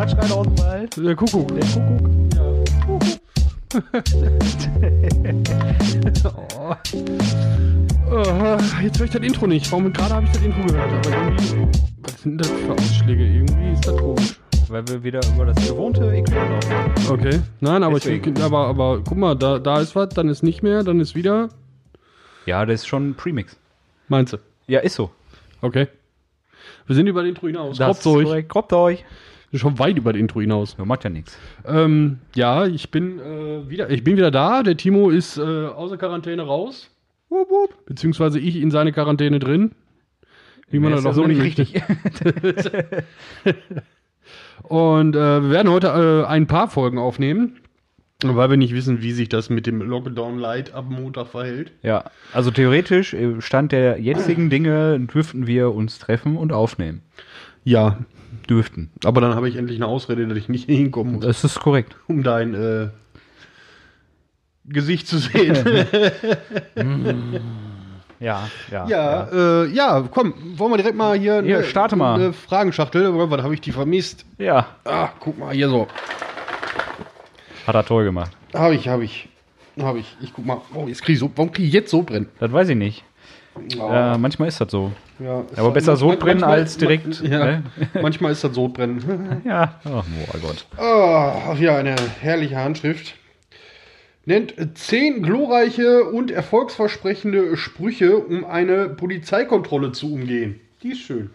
Was schreit aus dem Wald? Der Kuckuck. Der Kuckuck. Oh. Oh, jetzt höre ich das Intro nicht. Warum gerade habe ich das Intro gehört? Aber irgendwie. Was sind das für Ausschläge? Irgendwie ist das komisch. Weil wir wieder über das gewohnte Equipment laufen. Okay. Nein, aber, ich, aber, aber guck mal, da, da ist was, dann ist nicht mehr, dann ist wieder. Ja, das ist schon ein Premix. Meinst du? Ja, ist so. Okay. Wir sind über das Intro hinaus. Das Kropft ist euch. korrekt. Kroppt euch. Schon weit über das Intro hinaus. Ja, macht ja nichts. Ähm, ja, ich bin äh, wieder, ich bin wieder da. Der Timo ist äh, außer Quarantäne raus. Wup, wup. Beziehungsweise ich in seine Quarantäne drin. Wie man das auch so nicht richtig. Und äh, wir werden heute äh, ein paar Folgen aufnehmen, weil wir nicht wissen, wie sich das mit dem Lockdown Light ab Montag verhält. ja, also theoretisch, äh, Stand der jetzigen Dinge, dürften wir uns treffen und aufnehmen. Ja, Dürften. aber dann habe ich endlich eine Ausrede, dass ich nicht hinkommen muss, Das ist korrekt. um dein äh, Gesicht zu sehen. Ja, ja. ja, Äh, ja, komm, wollen wir direkt mal hier Hier, starte mal. eine Fragenschachtel. Was habe ich die vermisst? Ja, Ah, guck mal, hier so. hat er toll gemacht. Habe ich, habe ich. Habe ich. Ich guck mal. Oh, jetzt krieg ich so, warum kriege ich jetzt so brennen? Das weiß ich nicht. Oh, Äh, manchmal ist das so. ja, Aber halt- besser Sodbrennen als direkt. Ja, ne? manchmal ist das Sodbrennen. Ja. Ach, oh Gott. Oh, ja, eine herrliche Handschrift. Nennt zehn glorreiche und erfolgsversprechende Sprüche, um eine Polizeikontrolle zu umgehen. Die ist schön.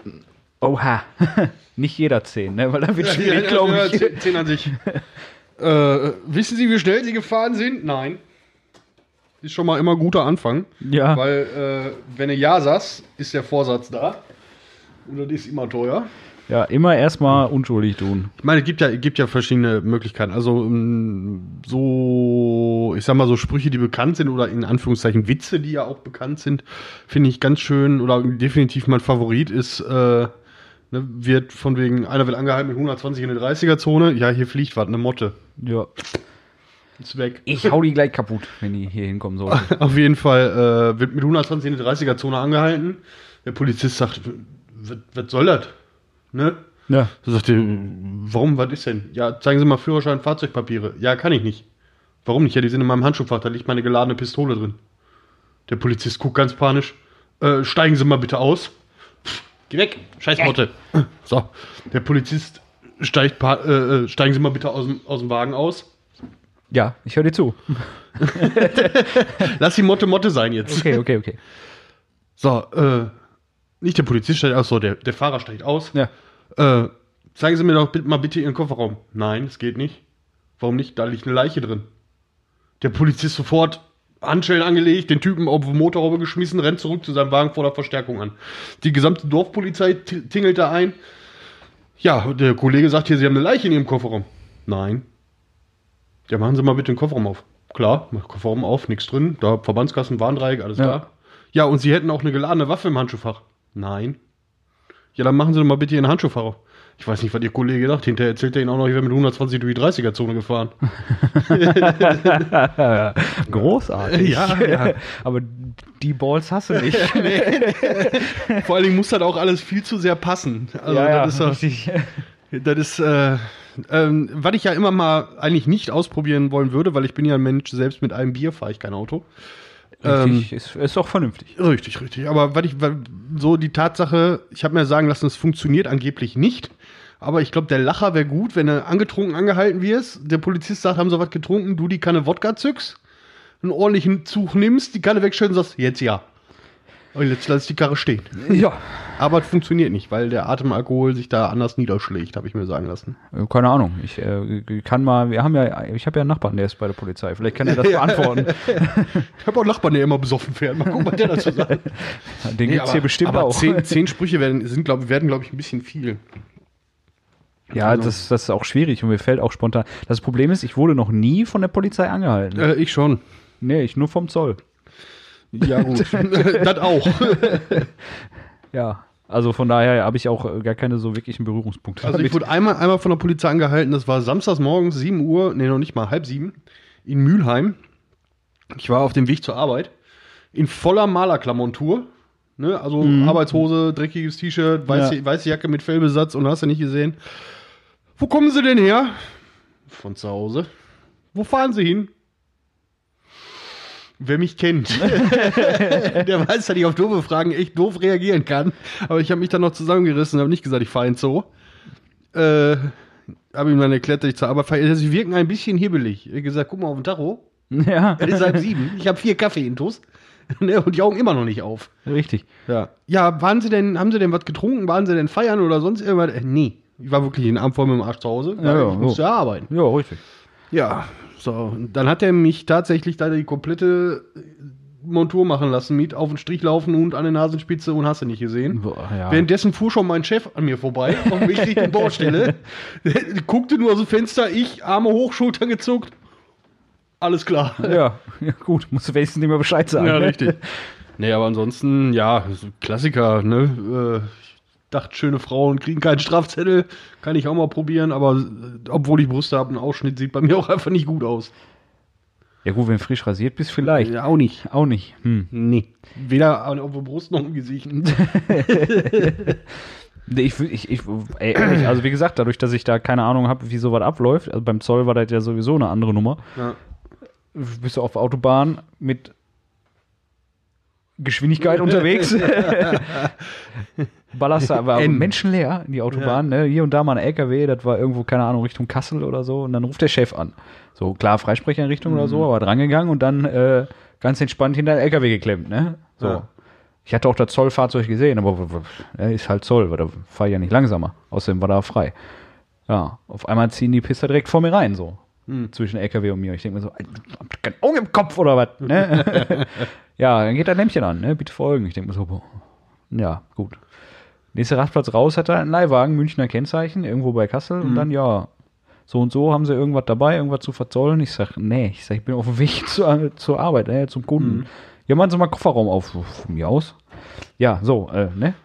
Oha. Nicht jeder 10, ne? Weil dann wird schwierig, glaube ich. zehn, zehn an sich. äh, wissen Sie, wie schnell Sie gefahren sind? Nein. Ist schon mal immer ein guter Anfang. Ja. Weil, äh, wenn du Ja sagst, ist der Vorsatz da. Und das ist immer teuer. Ja, immer erstmal unschuldig tun. Ich meine, es gibt ja, gibt ja verschiedene Möglichkeiten. Also ähm, so, ich sag mal, so Sprüche, die bekannt sind oder in Anführungszeichen Witze, die ja auch bekannt sind, finde ich ganz schön oder definitiv mein Favorit ist, äh, ne, wird von wegen, einer wird angehalten mit 120 in der 30er-Zone. Ja, hier fliegt was, eine Motte. Ja. Ist weg. Ich hau die gleich kaputt, wenn die hier hinkommen sollen. Auf jeden Fall äh, wird mit 120 in der 30er-Zone angehalten. Der Polizist sagt, was soll das? Ne? Ja. Da sagt er, warum, was ist denn? Ja, zeigen Sie mal Führerschein, Fahrzeugpapiere. Ja, kann ich nicht. Warum nicht? Ja, die sind in meinem Handschuhfach, da liegt meine geladene Pistole drin. Der Polizist guckt ganz panisch. Äh, steigen Sie mal bitte aus. Pff, geh weg, scheiß Motte. So, der Polizist steigt, äh, äh, steigen Sie mal bitte aus dem, aus dem Wagen aus. Ja, ich höre dir zu. Lass die Motte Motte sein jetzt. Okay, okay, okay. So, äh, nicht der Polizist steigt aus, so, der, der Fahrer steigt aus. Ja. Äh, zeigen Sie mir doch bitte, mal bitte Ihren Kofferraum. Nein, es geht nicht. Warum nicht? Da liegt eine Leiche drin. Der Polizist sofort Handschellen angelegt, den Typen auf die Motorhaube geschmissen, rennt zurück zu seinem Wagen vor der Verstärkung an. Die gesamte Dorfpolizei tingelt da ein. Ja, der Kollege sagt hier, Sie haben eine Leiche in Ihrem Kofferraum. Nein. Ja, machen Sie mal bitte den Kofferraum auf. Klar, Kofferraum auf, nichts drin. Da Verbandskassen, Warndreieck, alles Ja. da. Ja, und Sie hätten auch eine geladene Waffe im Handschuhfach. Nein. Ja, dann machen Sie doch mal bitte Ihren Handschuhfach auf. Ich weiß nicht, was Ihr Kollege sagt. Hinterher erzählt er Ihnen auch noch, ich wäre mit 120 durch die 30er-Zone gefahren. Großartig. Ja, ja. Aber die Balls hast du nicht. Vor allen Dingen muss das auch alles viel zu sehr passen. Also, ja, ja, das ist, doch- richtig. Das ist äh, ähm, was ich ja immer mal eigentlich nicht ausprobieren wollen würde, weil ich bin ja ein Mensch, selbst mit einem Bier fahre ich kein Auto. richtig ist, ist auch vernünftig. Richtig, richtig. Aber weil ich, so die Tatsache, ich habe mir sagen lassen, es funktioniert angeblich nicht. Aber ich glaube, der Lacher wäre gut, wenn du angetrunken angehalten wirst. Der Polizist sagt, haben sie was getrunken, du die Kanne Wodka zückst, einen ordentlichen Zug nimmst, die Kanne wegstellst und sagst, jetzt ja. Und jetzt lass ich die Karre stehen. Ja. Aber es funktioniert nicht, weil der Atemalkohol sich da anders niederschlägt, habe ich mir sagen lassen. Äh, Keine Ahnung. Ich äh, kann mal, wir haben ja, ich habe ja einen Nachbarn, der ist bei der Polizei. Vielleicht kann er das beantworten. Ich habe auch einen Nachbarn, der immer besoffen fährt. Mal gucken, was der dazu sagt. Den gibt's hier bestimmt aber auch. Zehn, zehn Sprüche werden, sind, glaub, werden glaube ich, ein bisschen viel. Ja, das, das ist auch schwierig und mir fällt auch spontan. Das Problem ist, ich wurde noch nie von der Polizei angehalten. Äh, ich schon. Nee, ich nur vom Zoll. Ja, gut. das auch. Ja. Also von daher habe ich auch äh, gar keine so wirklichen Berührungspunkte. Also ich wurde einmal, einmal von der Polizei angehalten, das war samstags morgens, 7 Uhr, nee, noch nicht mal, halb sieben, in Mülheim. Ich war auf dem Weg zur Arbeit, in voller Malerklammontur. Ne? Also Arbeitshose, dreckiges T-Shirt, weiße, Ja. weiße Jacke mit Fellbesatz und hast du nicht gesehen. Wo kommen Sie denn her? Von zu Hause. Wo fahren Sie hin? Wer mich kennt, der weiß, dass ich auf doofe Fragen echt doof reagieren kann. Aber ich habe mich dann noch zusammengerissen und habe nicht gesagt, ich fahre ins Zoo. Äh, habe ihm dann erklärt, dass ich zur Arbeit fahre. Sie wirken ein bisschen hibbelig. Ich habe gesagt, guck mal auf den Tacho. Ja, Es ist halb sieben. Ich habe vier Kaffee in Toast. Ne, Und die Augen immer noch nicht auf. richtig. Ja. Ja, waren Sie denn, haben Sie denn was getrunken? Waren Sie denn feiern oder sonst irgendwas? Äh, nee. Ich war wirklich den Abend voll mit dem Arsch zu Hause. Ja, ja, ich musste ja arbeiten. Ja, richtig. Ja, so. Dann hat er mich tatsächlich da die komplette Montur machen lassen, mit auf den Strich laufen und an der Nasenspitze und hast du nicht gesehen. Boah, ja. Währenddessen fuhr schon mein Chef an mir vorbei, auf Weg Richtung Baustelle. Guckte nur aus dem Fenster, ich, Arme hoch, Schultern gezuckt. Alles klar. ja, ja, gut, musst du wenigstens nicht mehr Bescheid sagen. Ja, richtig. Nee, aber ansonsten, ja, Klassiker, ne? Äh, dachte, schöne Frauen kriegen keinen Strafzettel. Kann ich auch mal probieren, aber äh, obwohl ich Brüste habe, ein Ausschnitt sieht bei mir auch einfach nicht gut aus. Ja, gut, wenn du frisch rasiert bist, vielleicht. Ja, auch nicht. Auch nicht. Hm. Nee. Weder auf der Brust noch im Gesicht. Ich, ich, ich, ey, also wie gesagt, dadurch, dass ich da keine Ahnung habe, wie sowas abläuft, also beim Zoll war das ja sowieso eine andere Nummer. Ja. Bist du auf der Autobahn mit Geschwindigkeit unterwegs. Ballerst da, aber N. menschenleer in die Autobahn, ne? Hier und da mal ein LKW, das war irgendwo, keine Ahnung, Richtung Kassel oder so, und dann ruft der Chef an. So, klar, Freisprecherrichtung oder Mhm. so, aber drangegangen und dann äh, ganz entspannt hinter den LKW geklemmt, ne? So. Ja. Ich hatte auch das Zollfahrzeug gesehen, aber er ist halt Zoll, weil da fahre ich ja nicht langsamer. Außerdem war da frei. Ja, auf einmal ziehen die Pisser direkt vor mir rein, so. Hm. Zwischen LKW und mir. Ich denke mir so, habt kein Auge im Kopf oder was? Ne? ja, dann geht das Lämpchen an, ne? Bitte folgen. Ich denke mir so, boah. ja, gut. Nächster Rastplatz raus hat er einen Leihwagen, Münchner Kennzeichen, irgendwo bei Kassel. Und dann, ja, so und so haben sie irgendwas dabei, irgendwas zu verzollen. Ich sag, nee, ich sag, ich bin auf dem Weg zur, zur Arbeit, ne, zum Kunden. Ja, machen Sie mal Kofferraum auf. Von mir aus. Ja, so, äh, ne?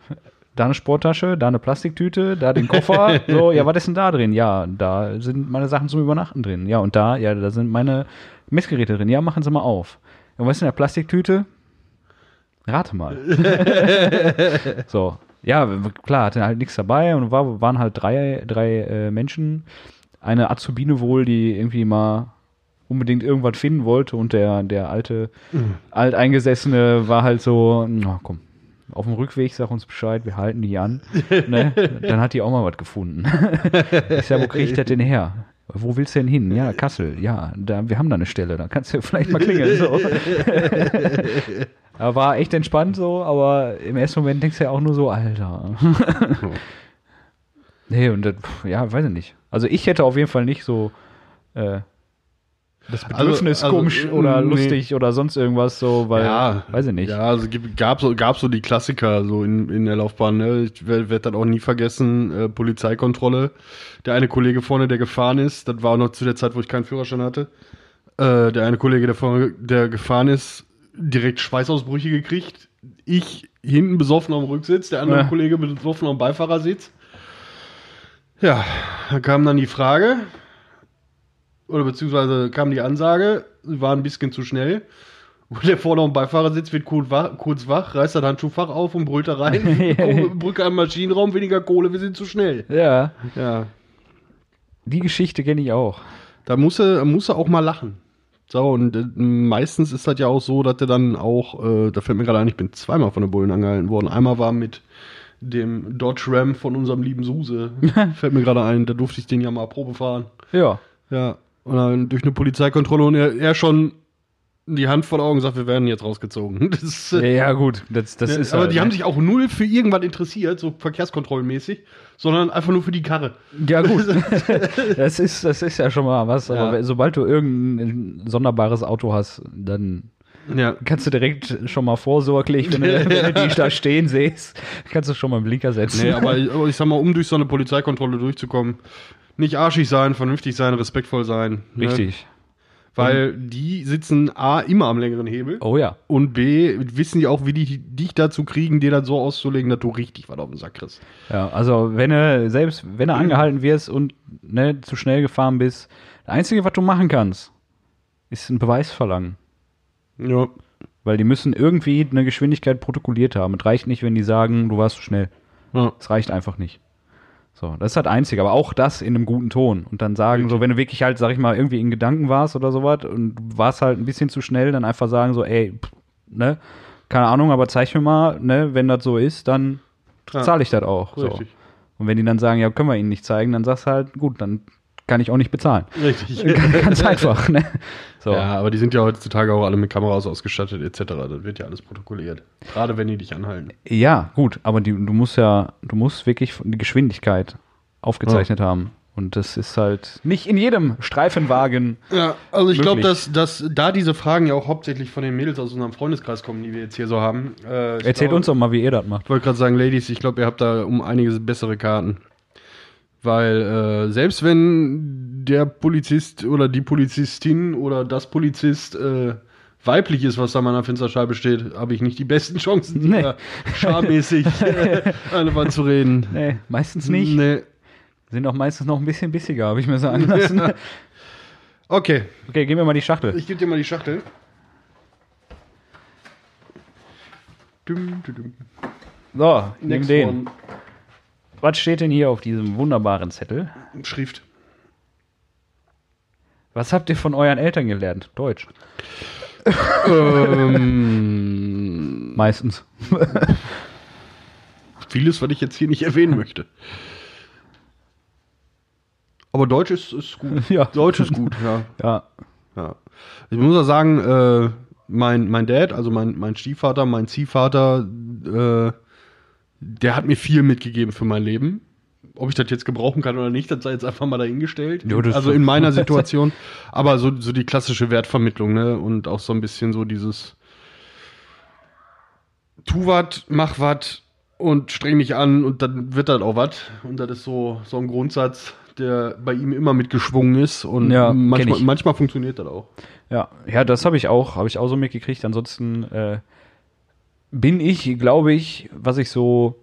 Da eine Sporttasche, da eine Plastiktüte, da den Koffer. so, ja, was ist denn da drin? Ja, da sind meine Sachen zum Übernachten drin. Ja, und da, ja, da sind meine Messgeräte drin. Ja, machen Sie mal auf. Und was ist in der Plastiktüte? Rate mal. so. Ja, klar, hatte halt nichts dabei und war, waren halt drei, drei äh, Menschen. Eine Azubine wohl, die irgendwie mal unbedingt irgendwas finden wollte und der, der alte, alteingesessene war halt so, na komm, auf dem Rückweg, sag uns Bescheid, wir halten die an. ne? Dann hat die auch mal was gefunden. ich sag, wo krieg ich das denn her? Wo willst du denn hin? Ja, Kassel. Ja, da, wir haben da eine Stelle, da kannst du vielleicht mal klingeln. So. War echt entspannt so, aber im ersten Moment denkst du ja auch nur so, Alter. nee, und das, ja, weiß ich nicht. Also ich hätte auf jeden Fall nicht so äh, das Bedürfnis also, komisch äh, oder nee. lustig oder sonst irgendwas so, weil, weiß ich nicht. Ja, also gab so, gab so die Klassiker so in, in der Laufbahn. Ne? Ich werde werd das auch nie vergessen. Äh, Polizeikontrolle. Der eine Kollege vorne, der gefahren ist, das war noch zu der Zeit, wo ich keinen Führerschein hatte. Äh, der eine Kollege, der vorne, der gefahren ist, direkt Schweißausbrüche gekriegt. Ich hinten besoffen am Rücksitz, der andere Ja. Kollege besoffen am Beifahrersitz. Ja, da kam dann die Frage, oder beziehungsweise kam die Ansage, sie waren ein bisschen zu schnell. Und der vorne am Beifahrersitz wird kurz wach, kurz wach, reißt das Handschuhfach auf und brüllt da rein. Kohle- Brücke am Maschinenraum, weniger Kohle, wir sind zu schnell. Ja, Ja, die Geschichte kenne ich auch. da muss er, muss er auch mal lachen. So, und äh, meistens ist das ja auch so, dass er dann auch, äh, da fällt mir gerade ein, ich bin zweimal von den Bullen angehalten worden. Einmal war mit dem Dodge Ram von unserem lieben Suse. fällt mir gerade ein, da durfte ich den ja mal Probe fahren. Ja. Ja, und dann durch eine Polizeikontrolle und er, er schon die Hand vor Augen sagt, wir werden jetzt rausgezogen. Das äh, Ja, gut, das, das ist aber halt, die ne? haben sich auch null für irgendwas interessiert, so verkehrskontrollenmäßig, sondern einfach nur für die Karre. Ja, gut. das, ist, das ist ja schon mal was, aber Ja. sobald du irgendein sonderbares Auto hast, dann Ja. kannst du direkt schon mal vorsorglich, wenn du, wenn du die da stehen siehst, kannst du schon mal einen Blinker setzen. Nee, aber, aber ich sag mal, um durch so eine Polizeikontrolle durchzukommen, nicht arschig sein, vernünftig sein, respektvoll sein. Ne? Richtig. Weil die sitzen A, immer am längeren Hebel. Oh ja. Und B, wissen die auch, wie die dich dazu kriegen, dir das so auszulegen, dass du richtig was auf den Sack kriegst. Ja, also wenn du, selbst wenn du angehalten wirst und ne, zu schnell gefahren bist, das Einzige, was du machen kannst, ist einen Beweis verlangen. Ja. Weil die müssen irgendwie eine Geschwindigkeit protokolliert haben. Es reicht nicht, wenn die sagen, du warst zu schnell. ja. Es reicht einfach nicht. So, das ist halt einzig, aber auch das in einem guten Ton. Und dann sagen, so, wenn du wirklich halt, sag ich mal, irgendwie in Gedanken warst oder sowas und warst halt ein bisschen zu schnell, dann einfach sagen, so, ey, pff, ne, keine Ahnung, aber zeig mir mal, ne, wenn das so ist, dann Ja. zahle ich das auch. So. Richtig. Und wenn die dann sagen, ja, können wir ihnen nicht zeigen, dann sagst du halt, gut, dann kann ich auch nicht bezahlen. Richtig. Ganz einfach, ne? So. Ja, aber die sind ja heutzutage auch alle mit Kameras ausgestattet etc. Das wird ja alles protokolliert. Gerade wenn die dich anhalten. Ja, gut, aber die, du musst ja, du musst wirklich die Geschwindigkeit aufgezeichnet haben. Und das ist halt nicht in jedem Streifenwagen. Ja, also ich glaube, dass, dass da diese Fragen ja auch hauptsächlich von den Mädels aus unserem Freundeskreis kommen, die wir jetzt hier so haben. Äh, Erzählt glaub- uns doch mal, wie ihr das macht. Ich wollte gerade sagen, Ladies, ich glaube, ihr habt da um einiges bessere Karten. Weil äh, selbst wenn der Polizist oder die Polizistin oder das Polizist äh, weiblich ist, was da an meiner Fensterscheibe steht, habe ich nicht die besten Chancen, Nee. schammäßig äh, eine Wand zu reden. Nee, meistens nicht. Nee. Sind auch meistens noch ein bisschen bissiger, habe ich mir sagen lassen. Okay, Okay, geben wir mal die Schachtel. ich gebe dir mal die Schachtel. Dum, dum, dum. So, nimm den. one. Was steht denn hier auf diesem wunderbaren Zettel? Schrift. Was habt ihr von euren Eltern gelernt? Deutsch. ähm, Meistens. vieles, was ich jetzt hier nicht erwähnen möchte. Aber Deutsch ist, ist gut. Ja. Deutsch ist gut, ja. Ja. ja. Ich muss auch sagen, äh, mein, mein Dad, also mein, mein Stiefvater, mein Ziehvater, äh, der hat mir viel mitgegeben für mein Leben. Ob ich das jetzt gebrauchen kann oder nicht, das sei jetzt einfach mal dahingestellt. Ja, also in meiner Situation. Aber so, so die klassische Wertvermittlung, ne? Und auch so ein bisschen so dieses tu wat, mach wat und streng dich an und dann wird das auch wat. Und das ist so, so ein Grundsatz, der bei ihm immer mitgeschwungen ist. Und Ja, manchmal, manchmal funktioniert das auch. Ja, ja, das habe ich auch, habe ich auch so mitgekriegt. Ansonsten äh, bin ich, glaube ich, was ich so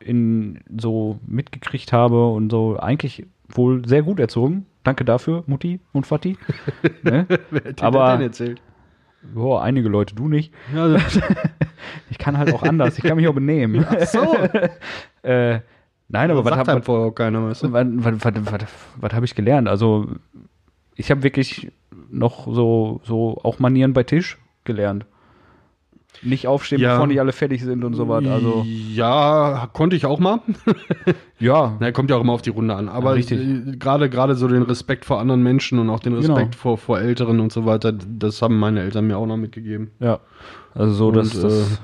in so mitgekriegt habe und so eigentlich wohl sehr gut erzogen. Danke dafür, Mutti und Vati. ne? Wer hat dir Aber- denn erzählt? Boah, einige Leute, du nicht. Ja, Ich kann halt auch anders, ich kann mich auch benehmen. ach so. äh, nein, aber was sagt hab- halt vorher auch keiner, weißt du? Was, was, was, was, was habe ich gelernt? Also, ich habe wirklich noch so, so auch Manieren bei Tisch gelernt. Nicht aufstehen, Ja. bevor nicht alle fertig sind und sowas. Also, ja, konnte ich auch mal. ja, Na, kommt ja auch immer auf die Runde an. Aber Ja, richtig. äh, gerade gerade so den Respekt vor anderen Menschen und auch den Genau. Respekt vor, vor Älteren und so weiter, das haben meine Eltern mir auch noch mitgegeben. ja. Also, so, dass Und, das. äh,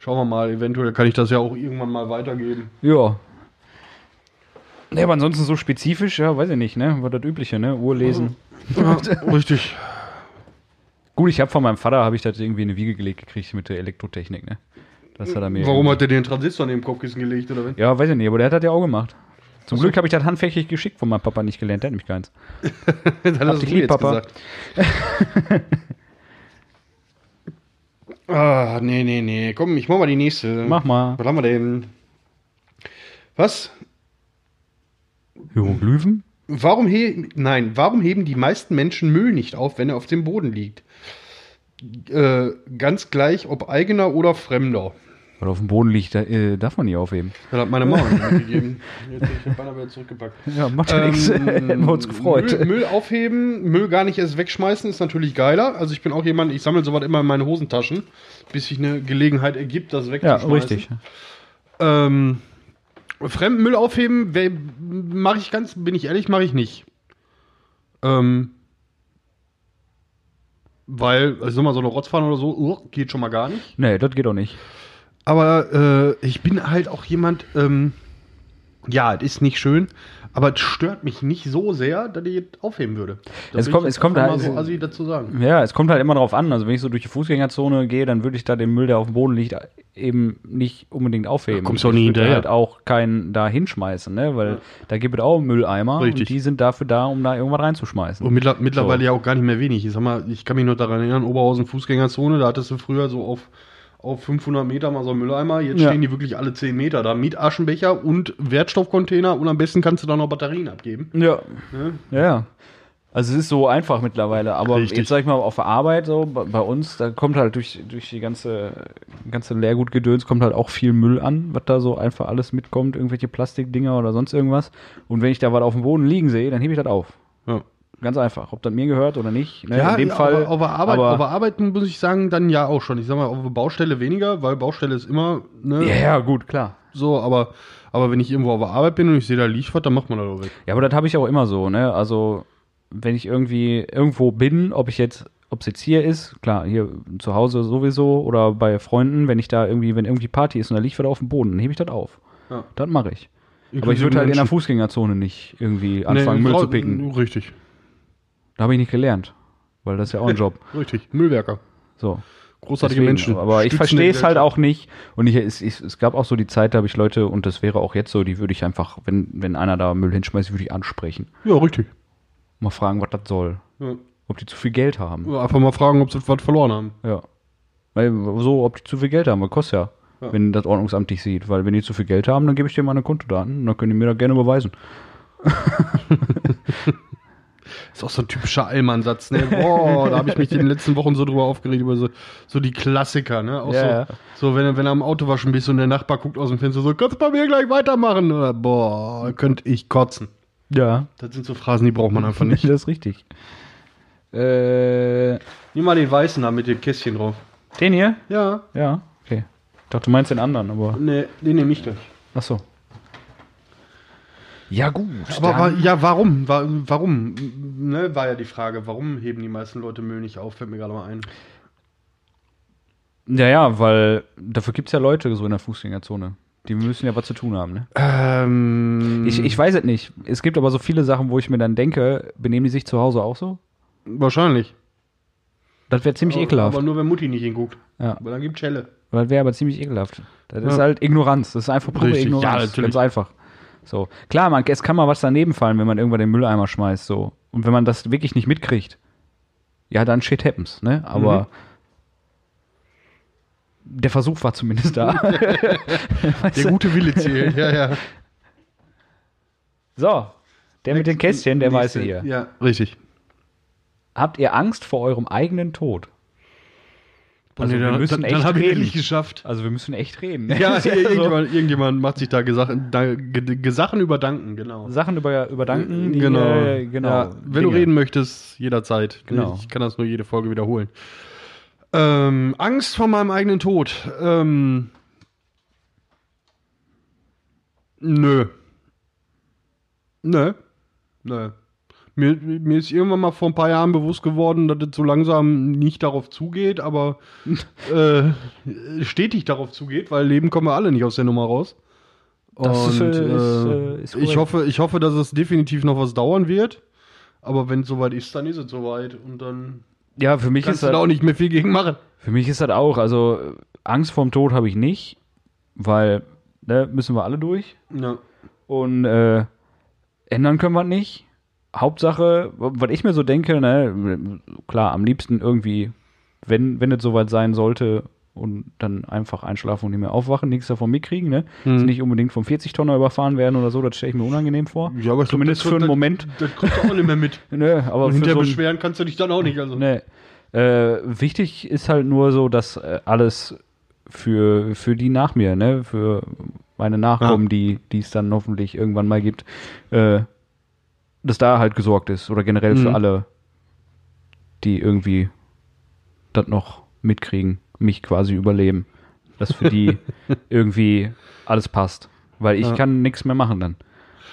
Schauen wir mal, eventuell kann ich das ja auch irgendwann mal weitergeben. ja. Ne, aber ansonsten so spezifisch, ja, weiß ich nicht, ne? War das Übliche, ne? Uhr lesen. Ja, richtig. Gut, ich habe von meinem Vater, habe ich das irgendwie in eine Wiege gelegt gekriegt mit der Elektrotechnik, ne? Das hat er mir. Warum hat er den Transistor neben dem Kopfkissen gelegt, oder was? Ja, weiß ich nicht, aber der hat das ja auch gemacht. Zum Glück habe ich das handfächig geschickt von meinem Papa nicht gelernt, der hat nämlich keins. Das hast du lieb, Papa. gesagt. ah, nee, nee, nee. Komm, ich mach mal die nächste. Mach mal. Was haben wir denn? Was? Hieroglyphen? Warum he Nein, warum heben die meisten Menschen Müll nicht auf, wenn er auf dem Boden liegt? Äh, ganz gleich, ob eigener oder fremder. Weil auf dem Boden liegt, da, äh, darf man nicht aufheben. Das hat meine Mama mir mitgegeben. Jetzt hab ich den Banner wieder zurückgepackt. Ja, macht ja nichts. Hätten wir uns gefreut. Ähm, Müll, Müll aufheben, Müll gar nicht erst wegschmeißen, ist natürlich geiler. Also ich bin auch jemand, ich sammle sowas immer in meine Hosentaschen, bis sich eine Gelegenheit ergibt, das Ja, wegzuschmeißen. richtig. Ähm, Fremdenmüll aufheben, mache ich ganz, bin ich ehrlich, mache ich nicht. Ähm, weil, also mal, so eine Rotzfahne oder so, uh, geht schon mal gar nicht. Nee, das geht auch nicht. Aber äh, ich bin halt auch jemand, ähm, ja, es ist nicht schön, aber es stört mich nicht so sehr, dass ich es aufheben würde. Da Es kommt- ich es kommt halt- so assi dazu sagen. Ja, es kommt halt immer drauf an. Also wenn ich so durch die Fußgängerzone gehe, dann würde ich da den Müll, der auf dem Boden liegt, eben nicht unbedingt aufheben. Da kommst du auch würde hinterher. halt auch keinen da hinschmeißen, ne? Weil da gibt es auch Mülleimer Richtig. und die sind dafür da, um da irgendwas reinzuschmeißen. Und mittler, mittlerweile So. ja auch gar nicht mehr wenig. Ich sag mal, ich kann mich noch daran erinnern, Oberhausen Fußgängerzone, da hattest du früher so auf, auf 500 Meter mal so einen Mülleimer. Jetzt Ja. stehen die wirklich alle 10 Meter da mit Aschenbecher und Wertstoffcontainer und am besten kannst du da noch Batterien abgeben. Ja. Ne? Ja, ja. Also es ist so einfach mittlerweile, aber Richtig. jetzt sag ich mal auf der Arbeit so bei, bei uns, da kommt halt durch, durch die ganze ganze Leergutgedöns kommt halt auch viel Müll an, was da so einfach alles mitkommt, irgendwelche Plastikdinger oder sonst irgendwas. Und wenn ich da was auf dem Boden liegen sehe, dann hebe ich das auf. Ja. Ganz einfach, ob das mir gehört oder nicht. Ne? Ja, In dem Fall. aber, aber, Arbeit, aber, aber Arbeiten muss ich sagen, dann ja auch schon. Ich sag mal, auf der Baustelle weniger, weil Baustelle ist immer, ne, ja, ja, gut, klar. so, aber, aber wenn ich irgendwo auf der Arbeit bin und ich sehe, da liegt was, dann macht man das auch weg. Ja, aber das habe ich auch immer so, ne? Also, wenn ich irgendwie irgendwo bin, ob ich jetzt, ob es jetzt hier ist, klar, hier zu Hause sowieso oder bei Freunden, wenn ich da irgendwie, wenn irgendwie Party ist und da liegt was auf dem Boden, dann hebe ich das auf. Ja. Das mache ich. Aber ich würde halt in der Fußgängerzone nicht irgendwie anfangen, Müll drau- zu picken. Richtig, Da habe ich nicht gelernt. Weil das ist ja auch ein Job. richtig. Müllwerker. So. Großartige Deswegen, Menschen. Aber ich verstehe es halt auch nicht. Und ich, es, es, es gab auch so die Zeit, da habe ich Leute, und das wäre auch jetzt so, die würde ich einfach, wenn, wenn einer da Müll hinschmeißt, würde ich ansprechen. Ja, richtig. Mal fragen, was das soll. Ja. Ob die zu viel Geld haben. Einfach mal fragen, ob sie was verloren haben. Ja. Weil so, ob die zu viel Geld haben, weil kostet ja, Ja. wenn das Ordnungsamt dich sieht. Weil wenn die zu viel Geld haben, dann gebe ich dir meine Kontodaten und dann können die mir das gerne beweisen. Ist auch so ein typischer Allmann-Satz, ne? Boah, da habe ich mich in den letzten Wochen so drüber aufgeregt, über so, so die Klassiker, ne? Auch Ja, so, so wenn, du- wenn du am Autowaschen bist und der Nachbar guckt aus dem Fenster so, kannst du bei mir gleich weitermachen? Oder, boah, könnte ich kotzen. Ja. Das sind so Phrasen, die braucht man einfach nicht. das ist richtig. Äh, Nimm mal den weißen da mit dem Kästchen drauf. den hier? Ja. Ja, okay. Ich dachte, du meinst den anderen, aber. Ne, den nehme ich gleich. Ach so. Ja, gut. Aber wa- ja, warum? Wa- Warum? Ne, war ja die Frage, warum heben die meisten Leute Müll nicht auf? Fällt mir gerade mal ein. ja, ja, weil dafür gibt es ja Leute so in der Fußgängerzone. Die müssen ja was zu tun haben, ne? Ähm, Ich, ich weiß es nicht. Es gibt aber so viele Sachen, wo ich mir dann denke, benehmen die sich zu Hause auch so? wahrscheinlich. Das wäre ziemlich aber, ekelhaft. Aber nur wenn Mutti nicht hinguckt. Ja. Weil dann gibt Schelle. Das wäre aber ziemlich ekelhaft. Das ist Ja. halt Ignoranz. Das ist einfach pure Richtig, Ignoranz. ja, natürlich. Ganz einfach. So. Klar, man, es kann mal was daneben fallen, wenn man irgendwann den Mülleimer schmeißt, so. Und wenn man das wirklich nicht mitkriegt, ja, dann shit happens, ne? Aber Mhm. der Versuch war zumindest da. Der gute Wille zählt, ja, ja. so. Der mit den Kästchen, der weiße hier. Ja, richtig. Habt ihr Angst vor eurem eigenen Tod? Also nee, wir dann, müssen dann, echt dann habe ich geschafft. Also wir müssen echt reden. Ja, Also, irgendjemand, irgendjemand macht sich da, Gesachen, da Ge- Gesachen überdanken, genau. Sachen über, überdanken, die, genau. äh, genau. Ja, wenn du Dinge. reden möchtest, jederzeit. Genau. Ich kann das nur jede Folge wiederholen. Ähm, Angst vor meinem eigenen Tod. Ähm, nö. Nö. Nö. Mir, mir ist irgendwann mal vor ein paar Jahren bewusst geworden, dass es so langsam nicht darauf zugeht, aber äh, stetig darauf zugeht, weil Leben kommen wir alle nicht aus der Nummer raus. Das ist, Und, äh, ist, äh, äh, ist ich, hoffe, ich hoffe, dass es definitiv noch was dauern wird. Aber wenn es soweit ist, dann ist es soweit. Und dann Ja, für mich kannst ist du das, da auch nicht mehr viel gegen machen. für mich ist das auch, also Angst vorm Tod habe ich nicht, weil ne, müssen wir alle durch Ja. und äh, ändern können wir nicht. Hauptsache, was ich mir so denke, ne, klar, am liebsten irgendwie, wenn, wenn es soweit sein sollte und dann einfach einschlafen und nicht mehr aufwachen, nichts davon mitkriegen, ne? Also nicht unbedingt vom 40-Tonner überfahren werden oder so, das stelle ich mir unangenehm vor. Ja, aber glaub, Zumindest das- für einen das- Moment. Das kommt auch nicht mehr mit. Ne, aber Und hinterher so beschweren kannst du dich dann auch nicht. Also. Nee. Äh, wichtig ist halt nur so, dass äh, alles für, für die nach mir, ne, für meine Nachkommen, Ja. die die es dann hoffentlich irgendwann mal gibt, äh, dass da halt gesorgt ist oder generell für Mhm. alle, die irgendwie das noch mitkriegen, mich quasi überleben, dass für die irgendwie alles passt, weil ich Ja. kann nichts mehr machen dann.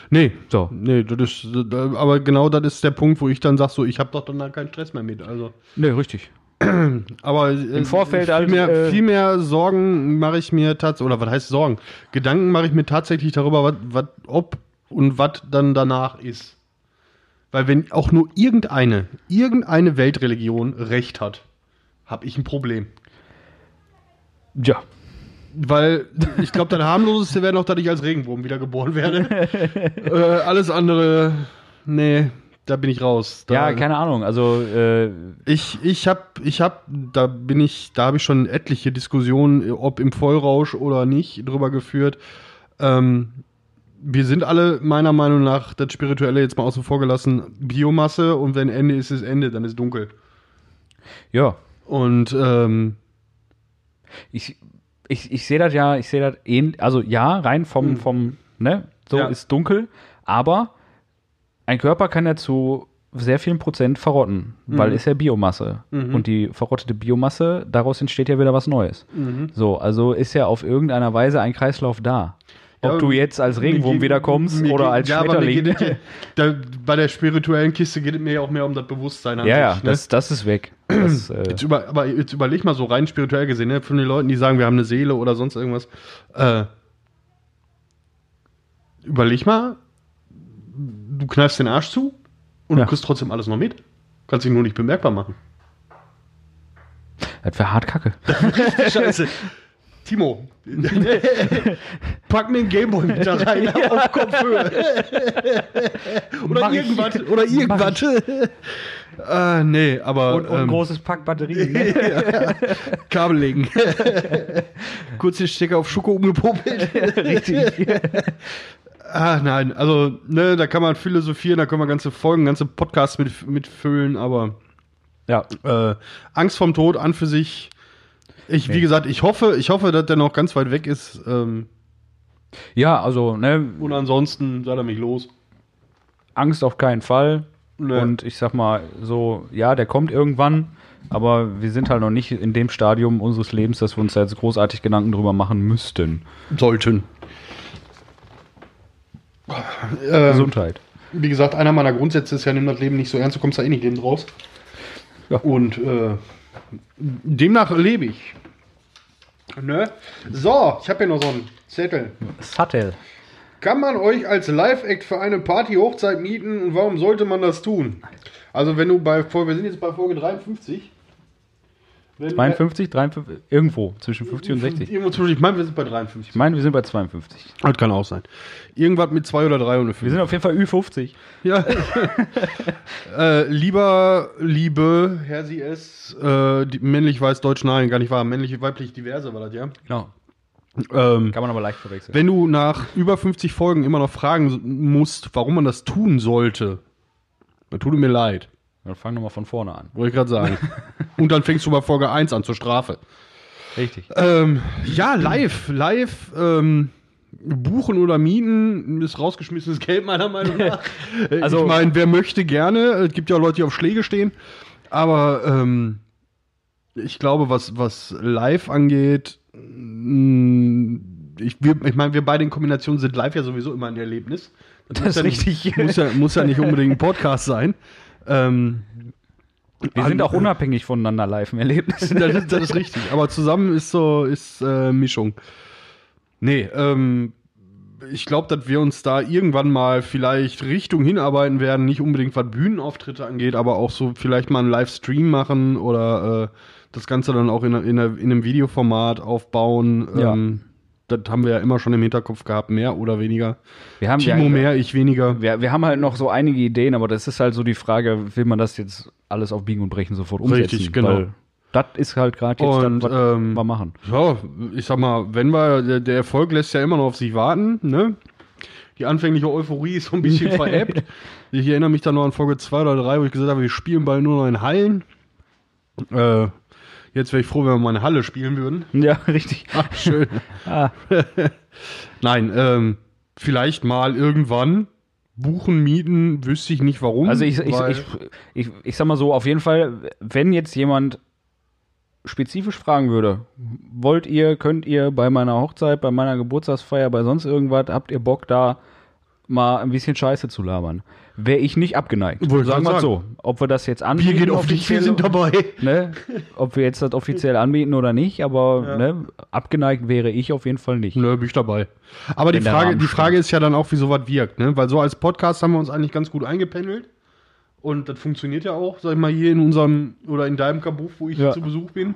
Nee. So. Nee, das ist, aber genau das ist der Punkt, wo ich dann sage, so, ich habe doch dann da keinen Stress mehr mit. Also. Ne, richtig. Aber äh, Vorfeld viel, halt, mehr, äh, viel mehr Sorgen mache ich mir tatsächlich, oder was heißt Sorgen? Gedanken mache ich mir tatsächlich darüber, was, was, ob und was dann danach ist. Weil wenn auch nur irgendeine, irgendeine Weltreligion Recht hat, habe ich ein Problem. Ja. Weil ich glaube, das harmloseste wäre noch, dass ich als Regenwurm wiedergeboren werde. äh, alles andere, nee, da bin ich raus. Da, Ja, keine Ahnung. Also äh, Ich, ich habe, ich hab, da bin ich, da habe ich schon etliche Diskussionen, ob im Vollrausch oder nicht, drüber geführt. Ähm, wir sind alle meiner Meinung nach das Spirituelle jetzt mal außen vor gelassen, Biomasse und wenn Ende ist, ist Ende, dann ist dunkel. Ja, Und ähm, ich, ich, ich sehe das ja, ich sehe das ähnlich, also ja, rein vom, vom, ne, so Ja. ist dunkel, aber ein Körper kann ja zu sehr vielen Prozent verrotten, weil ist ja Biomasse. Und die verrottete Biomasse, daraus entsteht ja wieder was Neues. So, also ist ja auf irgendeiner Weise ein Kreislauf da. Ob Ja, du jetzt als Regenwurm geht- wiederkommst oder geht- als ja, aber Schmetterling. geht es ja- da, bei der spirituellen Kiste geht es mir ja auch mehr um das Bewusstsein Ja, ja, ne? das, das ist weg. Das, äh, Jetzt über, aber jetzt überleg mal so rein spirituell gesehen, ne? von den Leuten, die sagen, wir haben eine Seele oder sonst irgendwas. Äh, überleg mal, du kneifst den Arsch zu und Ja. du kriegst trotzdem alles noch mit. Kannst dich nur nicht bemerkbar machen. das wäre hart kacke. Scheiße. Timo, pack mir einen Gameboy mit da rein auf Kopfhöhe. oder Mach ich. irgendwas. Oder irgendwas. äh, nee, aber Und, und ähm, großes Pack Batterien. Ne? Kabel legen. Kurz den Stecker auf Schoko umgepopelt. Richtig. Ah, nein, also, ne, da kann man philosophieren, da können wir ganze Folgen, ganze Podcasts mit, mitfüllen, aber Ja, äh, Angst vorm Tod an für sich. Ich, wie Nee. gesagt, ich hoffe, ich hoffe, dass der noch ganz weit weg ist. Ähm, ja, also, ne, und ansonsten sei er mich los. Angst auf keinen Fall. Nee. Und ich sag mal so, ja, der kommt irgendwann, aber wir sind halt noch nicht in dem Stadium unseres Lebens, dass wir uns da jetzt großartig Gedanken drüber machen müssten. Sollten. Ähm, Gesundheit. wie gesagt, einer meiner Grundsätze ist ja, nimm das Leben nicht so ernst, du kommst da eh nicht lebend raus. Ja. Und äh, demnach lebe ich. Ne? So, ich habe hier noch so einen Zettel. Sattel. Kann man euch als Live-Act für eine Party-Hochzeit mieten und warum sollte man das tun? Also wenn du bei Folge, wir sind jetzt bei Folge 53. Wenn, 52, 53, irgendwo zwischen 50 und 60. Irgendwo zwischen, ich meine, wir sind bei 53. Ich meine, wir sind bei 52. Das kann auch sein. Irgendwas mit 2 oder 3 und eine Wir 5. sind auf jeden Fall Ü50. Ja. äh, lieber, liebe, Herr Sie es, äh, männlich, weiß, deutsch, nein, gar nicht wahr. Männlich, weiblich, diverse war das, ja. Genau. Ähm, Kann man aber leicht verwechseln. wenn du nach über 50 Folgen immer noch fragen musst, warum man das tun sollte, dann tut mir leid. Dann fang nochmal von vorne an. Wollte ich gerade sagen. Und dann fängst du bei Folge 1 an zur Strafe. Richtig. Ähm, ja, live, live, ähm, buchen oder mieten ist rausgeschmissenes Geld, meiner Meinung nach. Also- ich meine, wer möchte gerne. Es gibt ja Leute, die auf Schläge stehen. Aber ähm, ich glaube, was, was live angeht, mh, ich, wir- ich meine, wir beide in Kombination sind live ja sowieso immer ein Erlebnis. Das muss ist ja nicht- richtig. Muss ja, muss ja nicht unbedingt ein Podcast sein. Ähm, Wir sind auch unabhängig voneinander live im Erlebnis. das, ist, das ist richtig. Aber zusammen ist so, ist äh, Mischung. Nee, ähm, ich glaube, dass wir uns da irgendwann mal vielleicht Richtung hinarbeiten werden, nicht unbedingt was Bühnenauftritte angeht, aber auch so vielleicht mal einen Livestream machen oder äh, das Ganze dann auch in, in, in einem Videoformat aufbauen. Ja. Das haben wir ja immer schon im Hinterkopf gehabt, mehr oder weniger. Wir haben Timo ja, mehr, ich weniger. Wir, wir haben halt noch so einige Ideen, aber das ist halt so die Frage, will man das jetzt alles auf Biegen und Brechen sofort umsetzen? Richtig, genau. Weil das ist halt gerade jetzt Und, das, was ähm, wir machen. Ja, ich sag mal, wenn wir, der, der Erfolg lässt ja immer noch auf sich warten, ne? Die anfängliche Euphorie ist so ein bisschen veräppt. Ich erinnere mich da noch an Folge 2 oder 3, wo ich gesagt habe, wir spielen bald nur noch in Hallen. Äh, jetzt wäre ich froh, wenn wir mal in Halle spielen würden. Ja, richtig. Ach, schön. Ah, Nein, ähm, vielleicht mal irgendwann buchen, mieten, wüsste ich nicht warum. also ich, ich, ich, ich, ich sag mal so, auf jeden Fall, wenn jetzt jemand spezifisch fragen würde, wollt ihr, könnt ihr bei meiner Hochzeit, bei meiner Geburtstagsfeier, bei sonst irgendwas, habt ihr Bock da mal ein bisschen Scheiße zu labern? Wäre ich nicht abgeneigt. Wollte Sagen wir grad so. Ob wir das jetzt anbieten, Bier geht auf dich, wir sind dabei. ne, ob wir jetzt das offiziell anbieten oder nicht, aber Ja. ne, abgeneigt wäre ich auf jeden Fall nicht. Nö, bin ich dabei. Aber die Wenn Frage, die. Frage ist ja dann auch, wie sowas wirkt, ne? Weil so als Podcast haben wir uns eigentlich ganz gut eingependelt. Und das funktioniert ja auch, sag ich mal, hier in unserem oder in deinem Kabuff, wo ich Ja. zu Besuch bin.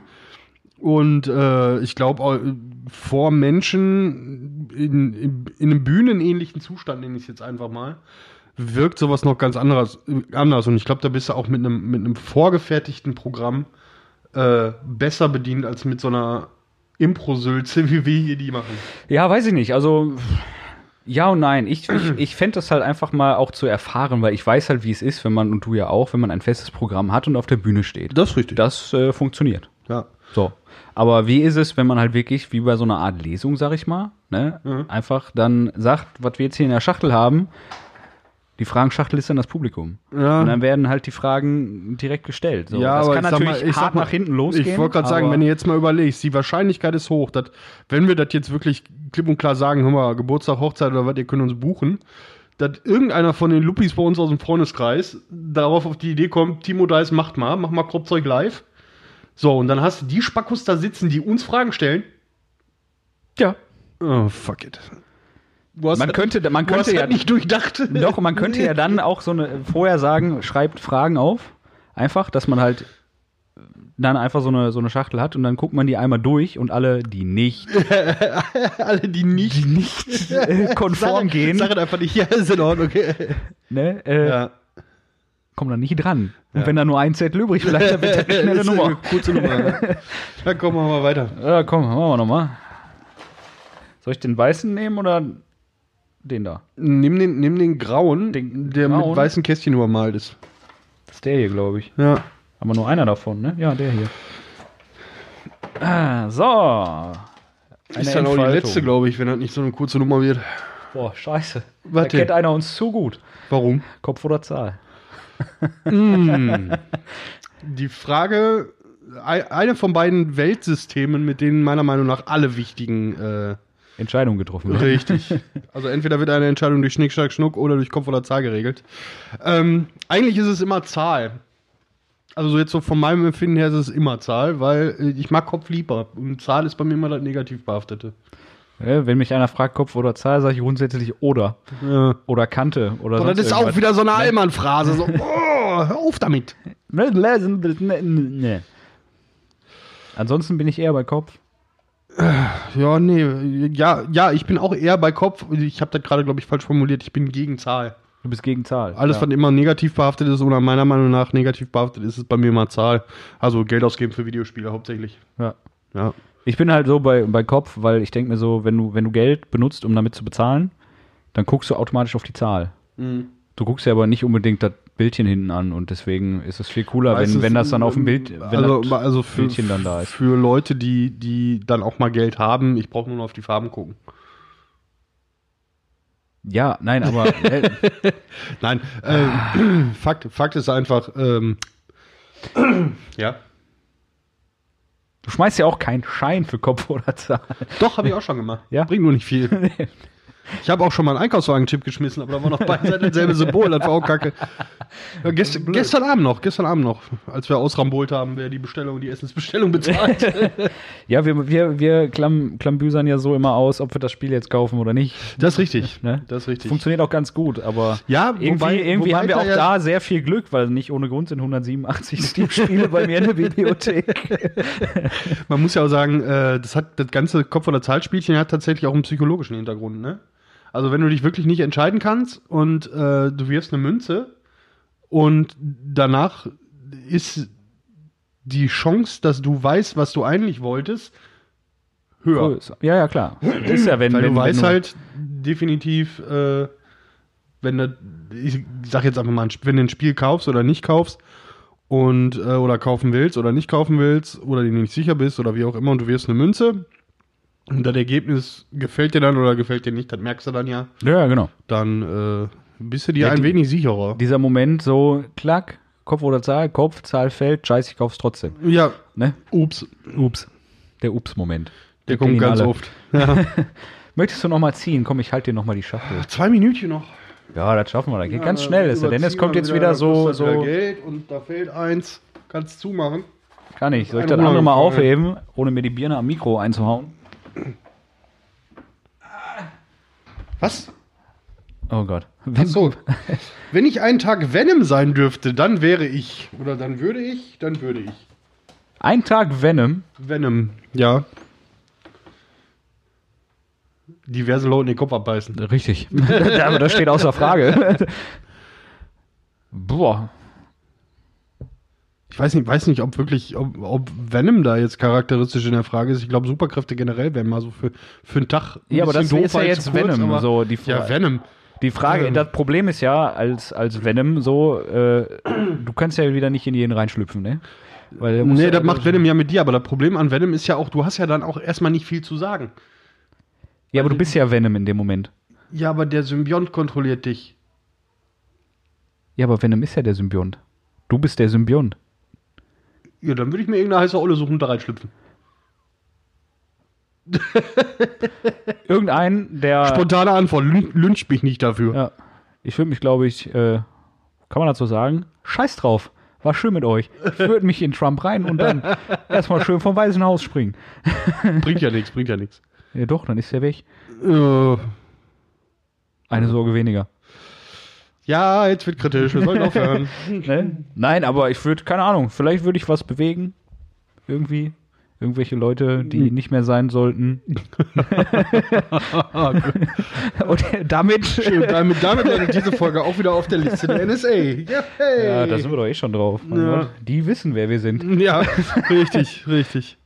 Und äh, ich glaube, vor Menschen in, in, in einem bühnenähnlichen Zustand, nenne ich es jetzt einfach mal, wirkt sowas noch ganz anderes, anders. Und ich glaube, da bist du auch mit einem, mit einem vorgefertigten Programm äh, besser bedient als mit so einer Impro-Sülze, wie wir hier die machen. Ja, weiß ich nicht. Also Ja und nein. Ich, ich, ich fände das halt einfach mal auch zu erfahren, weil ich weiß halt, wie es ist, wenn man, und du ja auch, wenn man ein festes Programm hat und auf der Bühne steht. Das ist richtig. Das äh, funktioniert. ja. So. Aber wie ist es, wenn man halt wirklich, wie bei so einer Art Lesung, sag ich mal, ne, einfach dann sagt, was wir jetzt hier in der Schachtel haben, die Fragenschachtel ist dann das Publikum. Ja. Und dann werden halt die Fragen direkt gestellt. So, Ja, das kann natürlich mal, hart mal, nach hinten losgehen. Ich wollte gerade sagen, wenn du jetzt mal überlegst, die Wahrscheinlichkeit ist hoch, dass, wenn wir das jetzt wirklich klipp und klar sagen, hör mal, Geburtstag, Hochzeit oder was, ihr könnt uns buchen, dass irgendeiner von den Luppis bei uns aus dem Freundeskreis darauf auf die Idee kommt, Timo Dice, macht mal, mach mal Kropfzeug live. So, und dann hast du die Spackus da sitzen, die uns Fragen stellen. Ja. Oh, fuck it. Man das- könnte, man könnte ja das nicht durchdacht. Doch, man könnte ja dann auch so eine vorher sagen, schreibt Fragen auf. Einfach, dass man halt dann einfach so eine, so eine Schachtel hat und dann guckt man die einmal durch und alle, die nicht Alle, die nicht, nicht äh, konform Sag- gehen, Sag es einfach nicht, ja, ist in Ordnung. Okay. ne, äh, Ja. kommen dann nicht dran. Und Ja. wenn da nur ein Zettel übrig bleibt, dann wird das eine schnelle Ist eine Nummer. Kurze Nummer. Dann kommen wir mal weiter. Ja, komm, machen wir nochmal. Soll ich den weißen nehmen oder den da? Nimm den, nimm den grauen, Den der grauen? mit weißen Kästchen übermalt ist. Das ist der hier, glaube ich. Ja. Aber nur einer davon, ne? Ja, der hier. Ah, so. Ist Eine dann auch die letzte, glaube ich, wenn das nicht so eine kurze Nummer wird. Boah, scheiße. Was da kennt einer uns zu gut. Warum? Kopf oder Zahl? Die Frage, ei- eine von beiden Weltsystemen, mit denen meiner Meinung nach alle wichtigen. Äh, Entscheidung getroffen. wird. richtig. Also entweder wird eine Entscheidung durch Schnick, Schnack, Schnuck oder durch Kopf oder Zahl geregelt. Ähm, eigentlich ist es immer Zahl. Also so jetzt so von meinem Empfinden her ist es immer Zahl, weil ich mag Kopf lieber. Und Zahl ist bei mir immer das negativ behaftete. Ja, wenn mich einer fragt, Kopf oder Zahl, sage ich grundsätzlich oder. Ja. Oder Kante. Oder sonst das ist auch irgendwas. wieder so eine Allmann-Phrase. So, oh, hör auf damit. Nee. Ansonsten bin ich eher bei Kopf. Ja, nee, ja, ja, ich bin auch eher bei Kopf. Ich habe das gerade, glaube ich, falsch formuliert. Ich bin gegen Zahl. Du bist gegen Zahl. Alles, ja. was immer negativ behaftet ist oder meiner Meinung nach negativ behaftet ist, ist bei mir immer Zahl. Also Geld ausgeben für Videospiele hauptsächlich. ja. Ja. Ich bin halt so bei, bei Kopf, weil ich denke mir so, wenn du, wenn du Geld benutzt, um damit zu bezahlen, dann guckst du automatisch auf die Zahl. Du guckst ja aber nicht unbedingt das Bildchen hinten an und deswegen ist es viel cooler, wenn, wenn das dann auf dem Bild, wenn also, das also für, Bildchen dann da ist. für Leute, die, die dann auch mal Geld haben, ich brauche nur noch auf die Farben gucken. Ja, nein, aber äh, Nein, äh, Fakt, Fakt ist einfach, ähm, ja. du schmeißt ja auch keinen Schein für Kopf oder Zahl. Doch, habe ich auch schon gemacht. Ja? Bringt nur nicht viel. Ich habe auch schon mal einen Einkaufswagen-Chip geschmissen, aber da war noch beide Seiten dasselbe Symbol, das war auch kacke. Ja, gest, gestern Abend noch, gestern Abend noch, als wir ausrambolt haben, wer die Bestellung, die Essensbestellung bezahlt. Ja, wir, wir, wir klamm, klambüsern ja so immer aus, ob wir das Spiel jetzt kaufen oder nicht. Das ist richtig. Ne? Das ist richtig. Funktioniert auch ganz gut, aber Ja, irgendwie, wobei- irgendwie wobei haben wir auch ja- da sehr viel Glück, weil nicht ohne Grund sind 187 Steam-Spiele bei mir in der Bibliothek. Man muss ja auch sagen, äh, das hat das ganze Kopf- oder Zahlspielchen hat tatsächlich auch einen psychologischen Hintergrund, ne? Also wenn du dich wirklich nicht entscheiden kannst und äh, du wirfst eine Münze und danach ist die Chance, dass du weißt, was du eigentlich wolltest, höher. Größer. Ja, ja, klar. Das ist ja, wenn, Weil wenn, du weißt wenn halt definitiv, äh, wenn du, ich sag jetzt einfach mal, wenn du ein Spiel kaufst oder nicht kaufst und äh, oder kaufen willst oder nicht kaufen willst oder dir nicht sicher bist oder wie auch immer und du wirst eine Münze und das Ergebnis gefällt dir dann oder gefällt dir nicht, das merkst du dann ja, Ja, genau. dann äh, bist du dir Ja, ein die- wenig sicherer. Dieser Moment so, klack, Kopf oder Zahl, Kopf, Zahl fällt, scheiße, ich kauf's trotzdem. Ja, Ne? ups, Ups. Der Ups-Moment. der kommt ganz alle. oft. Ja. Möchtest du noch mal ziehen? Komm, ich halte dir noch mal die Schachtel. Zwei Minütchen noch. Ja, das schaffen wir. Das geht ganz Ja, schnell. Ist ja, denn es überziehen kommt jetzt wieder so, kostet wieder so Geld und da fehlt eins. Kannst zumachen. Kann ich. Soll ich das andere mal aufheben, ohne mir die Birne am Mikro einzuhauen? Was? Oh Gott. Ach so. Wenn ich einen Tag Venom sein dürfte, dann wäre ich. Oder dann würde ich, dann würde ich. Ein Tag Venom. Venom, ja. Diverse Leute den Kopf abbeißen. Richtig. Aber das steht außer Frage. Boah. Ich weiß nicht, weiß nicht, ob wirklich, ob, ob Venom da jetzt charakteristisch in der Frage ist. Ich glaube, Superkräfte generell wären mal so für, für einen Tag. ein Ja, aber das bisschen ist ja jetzt kurz, Venom, aber- so die Ja, Venom. Die Frage, Venom. das Problem ist ja, als, als Venom so, äh, du kannst ja wieder nicht in jeden reinschlüpfen, ne? Weil Nee, ja, das macht Venom ja mit dir, aber das Problem an Venom ist ja auch, du hast ja dann auch erstmal nicht viel zu sagen. Ja, aber du bist ja Venom in dem Moment. Ja, aber der Symbiont kontrolliert dich. Ja, aber Venom ist ja der Symbiont. Du bist der Symbiont. Ja, dann würde ich mir irgendeine heiße Olle suchen und da reinschlüpfen. Irgendein, der. Spontane Antwort, lün- lynch mich nicht dafür. Ja. Ich würde mich, glaube ich, äh, kann man dazu sagen, scheiß drauf. War schön mit euch. Ich würde mich in Trump rein und dann erstmal schön vom Weißen Haus springen. Bringt ja nichts, bringt ja nichts. Ja, doch, dann ist der weg. Äh, Eine Sorge weniger. Ja, jetzt wird kritisch, wir sollen aufhören. Ne? Nein, aber ich würde, keine Ahnung, vielleicht würde ich was bewegen. Irgendwie. Irgendwelche Leute, die nicht mehr sein sollten. Und damit. Schön, damit, damit landet diese Folge auch wieder auf der Liste der NSA. Ja, hey. Ja, da sind wir doch eh schon drauf. Ja. Gott, Die wissen, wer wir sind. Ja, richtig, richtig.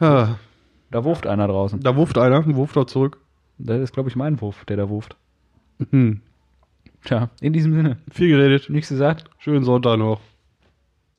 Ah, Da wurft einer draußen. Da wurft einer, wurft er zurück. Das ist, glaube ich, mein Wurf, der da wurft. Hm. Tja, in diesem Sinne. Viel geredet. Nichts gesagt. Schönen Sonntag noch.